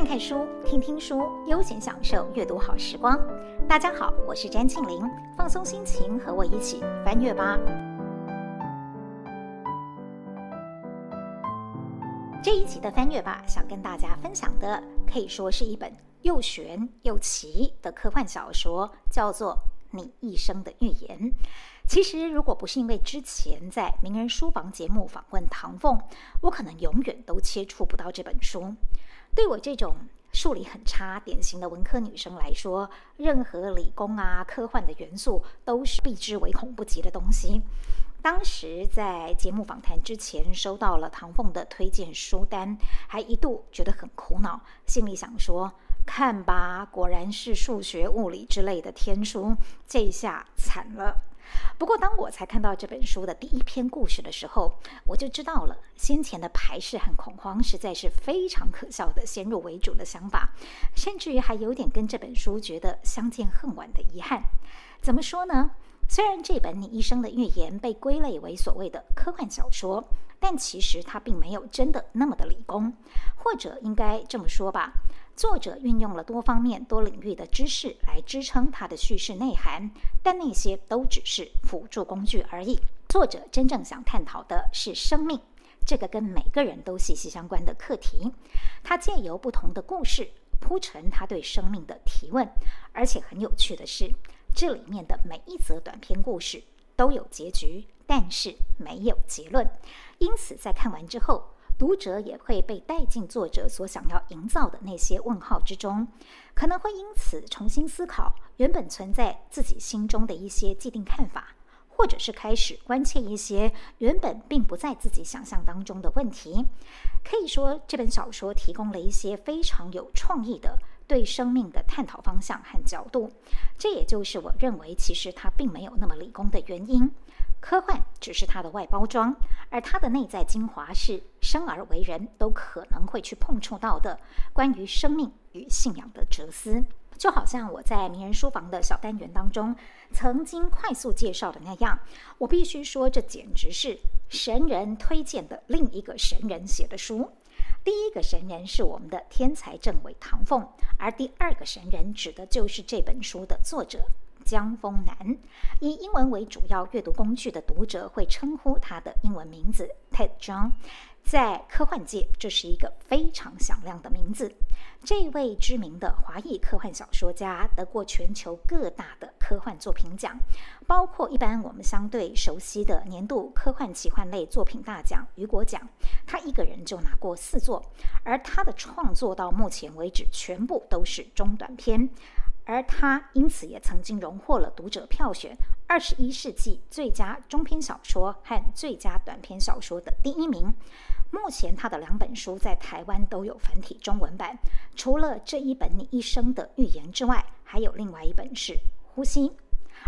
看看书，听听书，悠闲享受阅读好时光。大家好，我是詹庆玲，放松心情，和我一起翻阅吧。这一集的翻阅吧，想跟大家分享的，可以说是一本又玄又奇的科幻小说，叫做《你一生的预言》。其实，如果不是因为之前在名人书房节目访问唐凤，我可能永远都接触不到这本书。对我这种数理很差、典型的文科女生来说，任何理工啊、科幻的元素都是避之唯恐不及的东西。当时在节目访谈之前，收到了唐凤的推荐书单，还一度觉得很苦恼，心里想说：看吧，果然是数学、物理之类的天书，这下惨了。不过，当我才看到这本书的第一篇故事的时候，我就知道了先前的排斥和恐慌实在是非常可笑的先入为主的想法，甚至于还有点跟这本书觉得相见恨晚的遗憾。怎么说呢？虽然这本《你一生的预言》被归类为所谓的科幻小说，但其实它并没有真的那么的理工，或者应该这么说吧。作者运用了多方面、多领域的知识来支撑他的叙事内涵，但那些都只是辅助工具而已。作者真正想探讨的是生命，这个跟每个人都息息相关的课题。他借由不同的故事铺陈他对生命的提问，而且很有趣的是，这里面的每一则短篇故事都有结局，但是没有结论。因此，在看完之后，读者也会被带进作者所想要营造的那些问号之中，可能会因此重新思考原本存在自己心中的一些既定看法，或者是开始关切一些原本并不在自己想象当中的问题。可以说，这本小说提供了一些非常有创意的对生命的探讨方向和角度，这也就是我认为其实它并没有那么理工的原因。科幻只是它的外包装，而它的内在精华是生而为人都可能会去碰触到的关于生命与信仰的哲思。就好像我在名人书房的小单元当中曾经快速介绍的那样，我必须说，这简直是神人推荐的另一个神人写的书。第一个神人是我们的天才政委唐凤，而第二个神人指的就是这本书的作者。江峰南，以英文为主要阅读工具的读者会称呼他的英文名字 Ted Chiang，在科幻界这是一个非常响亮的名字。这位知名的华裔科幻小说家得过全球各大的科幻作品奖，包括一般我们相对熟悉的年度科幻奇幻类作品大奖雨果奖，他一个人就拿过四座，而他的创作到目前为止全部都是中短篇。而他因此也曾经荣获了读者票选二十一世纪最佳中篇小说和最佳短篇小说的第一名。目前他的两本书在台湾都有繁体中文版，除了这一本《你一生的预言》之外，还有另外一本是《呼吸》。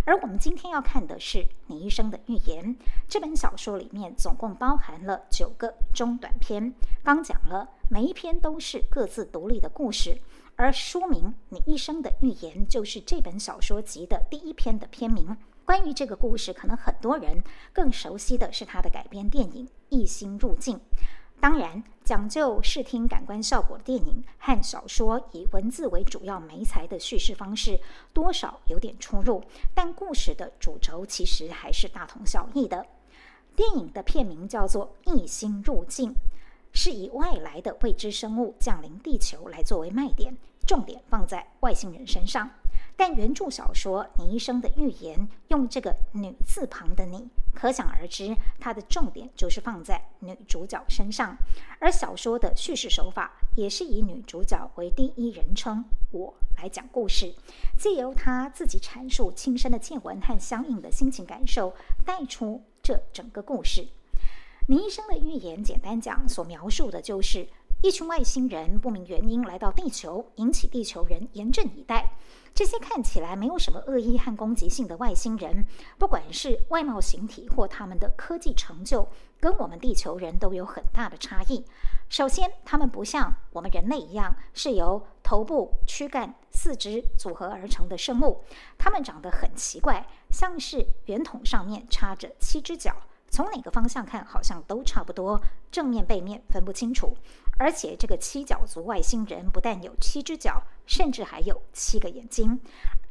而我们今天要看的是《你一生的预言》这本小说里面总共包含了九个中短篇，刚讲了每一篇都是各自独立的故事。而书名《你一生的预言》就是这本小说集的第一篇的篇名。关于这个故事，可能很多人更熟悉的是它的改编电影《一心入境》。当然，讲究视听感官效果的电影和小说以文字为主要媒材的叙事方式，多少有点出入，但故事的主轴其实还是大同小异的。电影的片名叫做《一心入境》，是以外来的未知生物降临地球来作为卖点。重点放在外星人身上，但原著小说《你一生的预言》用这个女字旁的“你”，可想而知，它的重点就是放在女主角身上。而小说的叙事手法也是以女主角为第一人称“我”来讲故事，借由她自己阐述亲身的见闻和相应的心情感受，带出这整个故事。《你一生的预言》简单讲，所描述的就是。一群外星人不明原因来到地球，引起地球人严阵以待。这些看起来没有什么恶意和攻击性的外星人，不管是外貌形体或他们的科技成就，跟我们地球人都有很大的差异。首先，他们不像我们人类一样是由头部、躯干、四肢组合而成的生物，他们长得很奇怪，像是圆筒上面插着七只脚。从哪个方向看好像都差不多，正面背面分不清楚。而且这个七角族外星人不但有七只脚，甚至还有七个眼睛，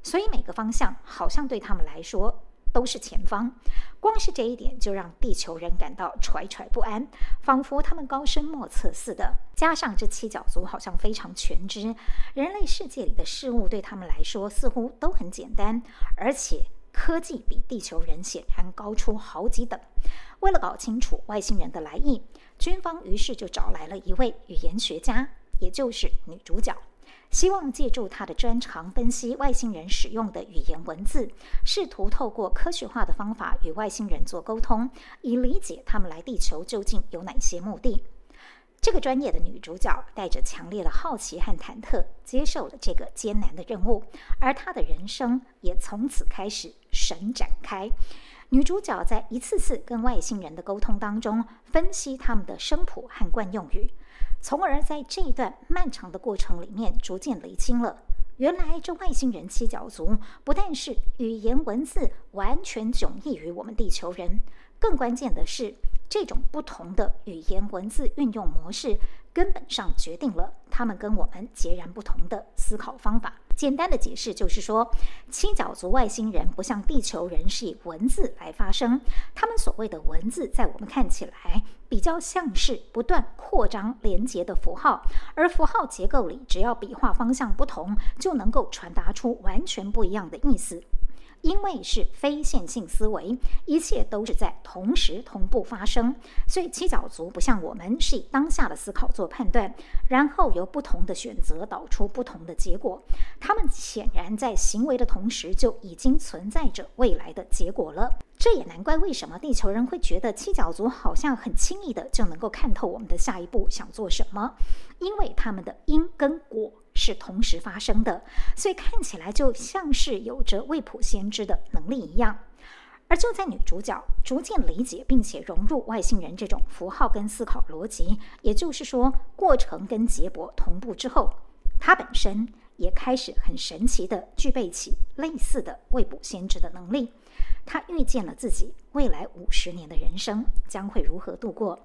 所以每个方向好像对他们来说都是前方。光是这一点就让地球人感到惴惴不安，仿佛他们高深莫测似的。加上这七角族好像非常全知，人类世界里的事物对他们来说似乎都很简单，而且科技比地球人显然高出好几等。为了搞清楚外星人的来意，军方于是就找来了一位语言学家，也就是女主角。希望借助她的专长分析外星人使用的语言文字，试图透过科学化的方法与外星人做沟通，以理解他们来地球究竟有哪些目的。这个专业的女主角带着强烈的好奇和忐忑，接受了这个艰难的任务，而她的人生也从此开始神展开。女主角在一次次跟外星人的沟通当中，分析他们的声谱和惯用语。从而在这一段漫长的过程里面，逐渐厘清了，原来这外星人七角族不但是语言文字完全迥异于我们地球人，更关键的是，这种不同的语言文字运用模式，根本上决定了他们跟我们截然不同的思考方法。简单的解释就是说，七角族外星人不像地球人是以文字来发声，他们所谓的文字，在我们看起来比较像是不断扩张连接的符号，而符号结构里只要笔画方向不同，就能够传达出完全不一样的意思。因为是非线性思维，一切都是在同时同步发生，所以七角族不像我们是以当下的思考做判断，然后由不同的选择导出不同的结果。他们显然在行为的同时就已经存在着未来的结果了。这也难怪为什么地球人会觉得七角族好像很轻易的就能够看透我们的下一步想做什么，因为他们的因跟果。是同时发生的，所以看起来就像是有着未卜先知的能力一样。而就在女主角逐渐理解并且融入外星人这种符号跟思考逻辑，也就是说过程跟结果同步之后，她本身也开始很神奇地具备起类似的未卜先知的能力。她预见了自己未来五十年的人生将会如何度过，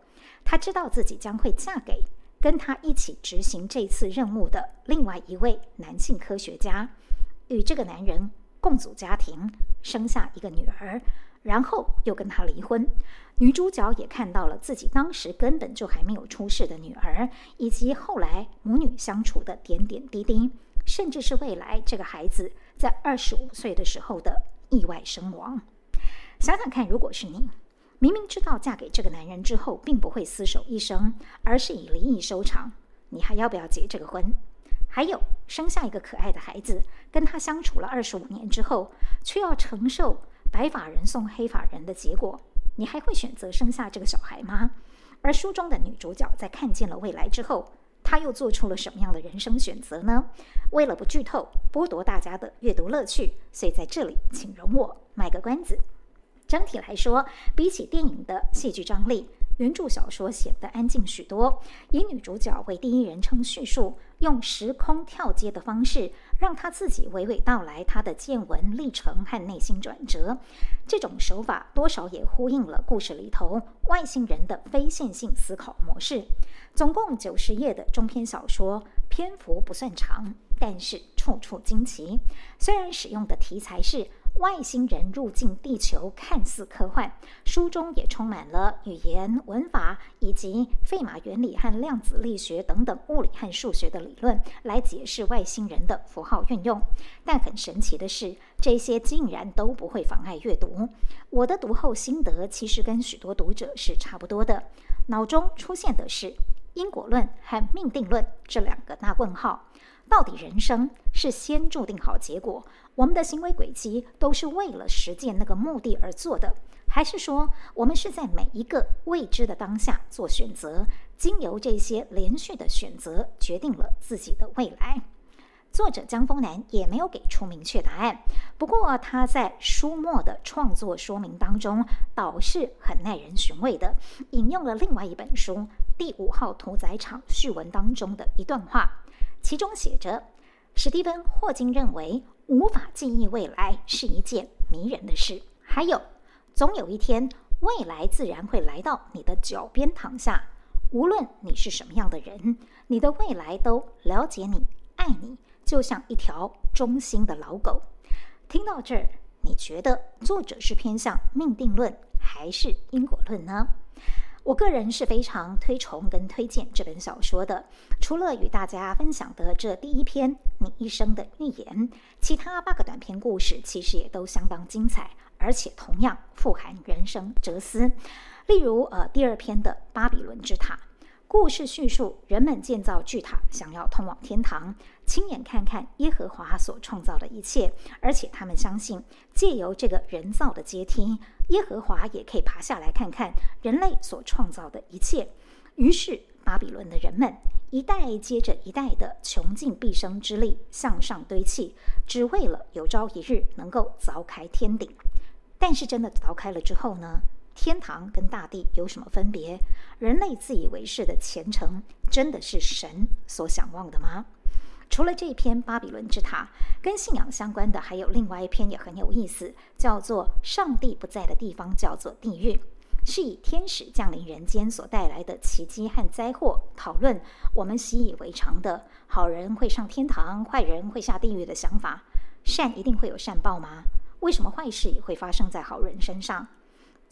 她知道自己将会嫁给。跟他一起执行这次任务的另外一位男性科学家，与这个男人共组家庭，生下一个女儿，然后又跟他离婚。女主角也看到了自己当时根本就还没有出世的女儿，以及后来母女相处的点点滴滴，甚至是未来这个孩子在二十五岁的时候的意外身亡。想想看，如果是你。明明知道嫁给这个男人之后，并不会厮守一生，而是以离异收场，你还要不要结这个婚？还有生下一个可爱的孩子，跟他相处了二十五年之后，却要承受白发人送黑发人的结果，你还会选择生下这个小孩吗？而书中的女主角在看见了未来之后，她又做出了什么样的人生选择呢？为了不剧透，剥夺大家的阅读乐趣，所以在这里请容我卖个关子。整体来说，比起电影的戏剧张力，原著小说显得安静许多。以女主角为第一人称叙述，用时空跳接的方式，让她自己娓娓道来她的见闻历程和内心转折。这种手法多少也呼应了故事里头外星人的非线性思考模式。总共九十页的中篇小说，篇幅不算长，但是处处惊奇。虽然使用的题材是。外星人入境地球看似科幻，书中也充满了语言、文法以及费马原理和量子力学等等物理和数学的理论来解释外星人的符号运用。但很神奇的是，这些竟然都不会妨碍阅读。我的读后心得其实跟许多读者是差不多的，脑中出现的是因果论和命定论这两个大问号。到底人生是先注定好结果，我们的行为轨迹都是为了实现那个目的而做的，还是说我们是在每一个未知的当下做选择，经由这些连续的选择决定了自己的未来？作者江峰南也没有给出明确答案，不过他在书末的创作说明当中倒是很耐人寻味的，引用了另外一本书《第五号屠宰场》序文当中的一段话。其中写着：“史蒂芬·霍金认为，无法记忆未来是一件迷人的事。还有，总有一天，未来自然会来到你的脚边躺下。无论你是什么样的人，你的未来都了解你、爱你，就像一条忠心的老狗。听到这儿，你觉得作者是偏向命定论还是因果论呢？我个人是非常推崇跟推荐这本小说的。除了与大家分享的这第一篇《你一生的预言》，其他八个短篇故事其实也都相当精彩，而且同样富含人生哲思。例如，呃，第二篇的《巴比伦之塔》。故事叙述人们建造巨塔，想要通往天堂，亲眼看看耶和华所创造的一切，而且他们相信，借由这个人造的阶梯，耶和华也可以爬下来看看人类所创造的一切。于是，巴比伦的人们一代接着一代的穷尽毕生之力向上堆砌，只为了有朝一日能够凿开天顶。但是，真的凿开了之后呢？天堂跟大地有什么分别？人类自以为是的虔诚，真的是神所想望的吗？除了这篇《巴比伦之塔》，跟信仰相关的还有另外一篇也很有意思，叫做《上帝不在的地方叫做地狱》，是以天使降临人间所带来的奇迹和灾祸，讨论我们习以为常的好人会上天堂，坏人会下地狱的想法。善一定会有善报吗？为什么坏事也会发生在好人身上？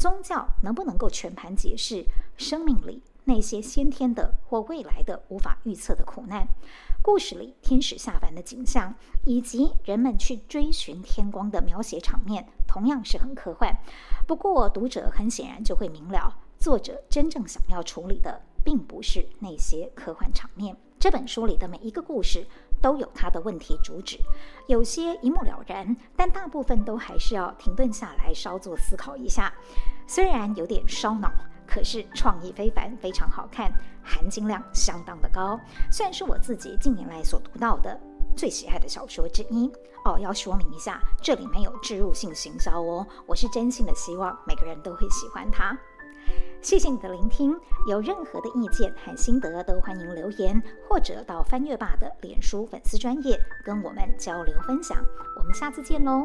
宗教能不能够全盘解释生命里那些先天的或未来的无法预测的苦难？故事里天使下凡的景象，以及人们去追寻天光的描写场面，同样是很科幻。不过读者很显然就会明了，作者真正想要处理的，并不是那些科幻场面。这本书里的每一个故事，都有它的问题主旨，有些一目了然，但大部分都还是要停顿下来稍作思考一下。虽然有点烧脑，可是创意非凡，非常好看，含金量相当的高，算是我自己近年来所读到的最喜爱的小说之一。哦，要说明一下，这里没有置入性行销哦，我是真心的希望每个人都会喜欢它。谢谢你的聆听，有任何的意见和心得都欢迎留言，或者到翻阅吧的脸书粉丝专页跟我们交流分享。我们下次见喽！